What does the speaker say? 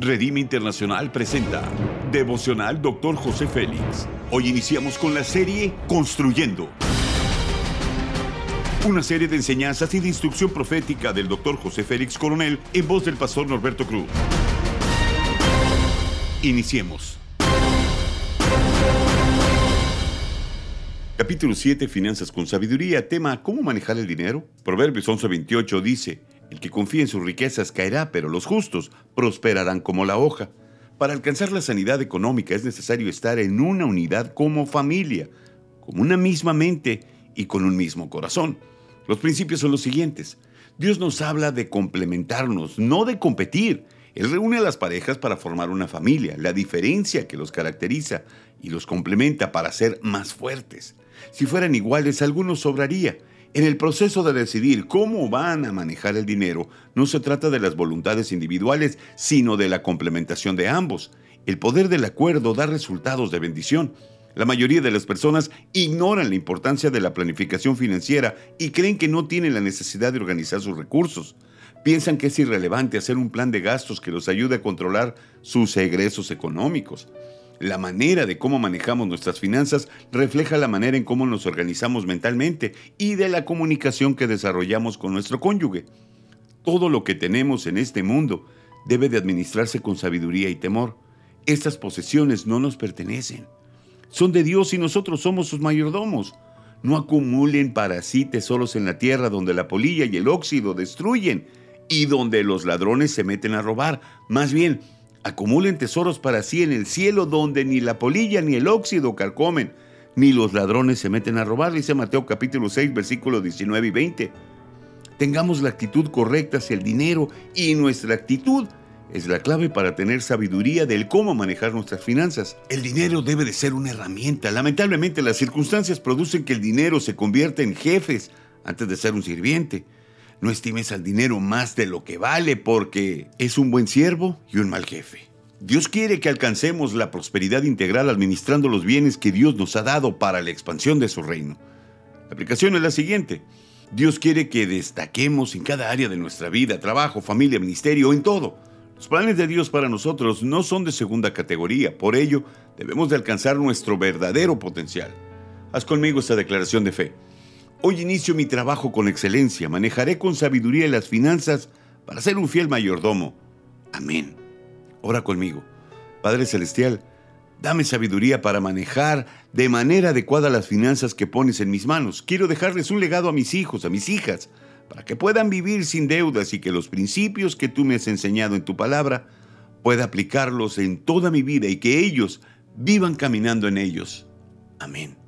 Redime Internacional presenta Devocional Dr. José Félix. Hoy iniciamos con la serie Construyendo. Una serie de enseñanzas y de instrucción profética del Dr. José Félix Coronel en voz del pastor Norberto Cruz. Iniciemos. Capítulo 7, Finanzas con Sabiduría, tema ¿Cómo manejar el dinero? Proverbios 11:28 dice, El que confía en sus riquezas caerá, pero los justos prosperarán como la hoja. Para alcanzar la sanidad económica es necesario estar en una unidad como familia, como una misma mente y con un mismo corazón. Los principios son los siguientes. Dios nos habla de complementarnos, no de competir. Él reúne a las parejas para formar una familia, la diferencia que los caracteriza y los complementa para ser más fuertes. Si fueran iguales, algunos sobraría. En el proceso de decidir cómo van a manejar el dinero, no se trata de las voluntades individuales, sino de la complementación de ambos. El poder del acuerdo da resultados de bendición. La mayoría de las personas ignoran la importancia de la planificación financiera y creen que no tienen la necesidad de organizar sus recursos. Piensan que es irrelevante hacer un plan de gastos que los ayude a controlar sus egresos económicos. La manera de cómo manejamos nuestras finanzas refleja la manera en cómo nos organizamos mentalmente y de la comunicación que desarrollamos con nuestro cónyuge. Todo lo que tenemos en este mundo debe de administrarse con sabiduría y temor. Estas posesiones no nos pertenecen. Son de Dios y nosotros somos sus mayordomos. No acumulen para sí tesoros en la tierra donde la polilla y el óxido destruyen y donde los ladrones se meten a robar. Más bien, acumulen tesoros para sí en el cielo donde ni la polilla ni el óxido carcomen, ni los ladrones se meten a robar, dice Mateo capítulo 6, versículos 19 y 20. Tengamos la actitud correcta hacia el dinero y nuestra actitud es la clave para tener sabiduría del cómo manejar nuestras finanzas. El dinero debe de ser una herramienta. Lamentablemente las circunstancias producen que el dinero se convierta en jefes antes de ser un sirviente. No estimes al dinero más de lo que vale porque es un buen siervo y un mal jefe. Dios quiere que alcancemos la prosperidad integral administrando los bienes que Dios nos ha dado para la expansión de su reino. La aplicación es la siguiente. Dios quiere que destaquemos en cada área de nuestra vida, trabajo, familia, ministerio, en todo. Los planes de Dios para nosotros no son de segunda categoría, por ello debemos de alcanzar nuestro verdadero potencial. Haz conmigo esta declaración de fe. Hoy inicio mi trabajo con excelencia, manejaré con sabiduría las finanzas para ser un fiel mayordomo. Amén. Ora conmigo. Padre Celestial, dame sabiduría para manejar de manera adecuada las finanzas que pones en mis manos. Quiero dejarles un legado a mis hijos, a mis hijas, para que puedan vivir sin deudas y que los principios que tú me has enseñado en tu palabra pueda aplicarlos en toda mi vida y que ellos vivan caminando en ellos. Amén.